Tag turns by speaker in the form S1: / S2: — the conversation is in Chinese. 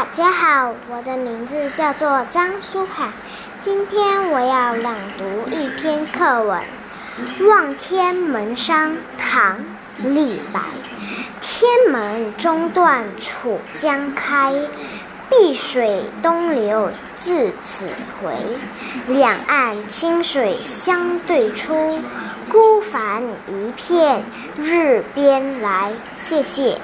S1: 大家好，我的名字叫做张舒涵，今天我要朗读一篇课文望天门山，唐李白，天门中断楚江开，碧水东流至此回，两岸清水相对出，孤帆一片日边来。谢谢。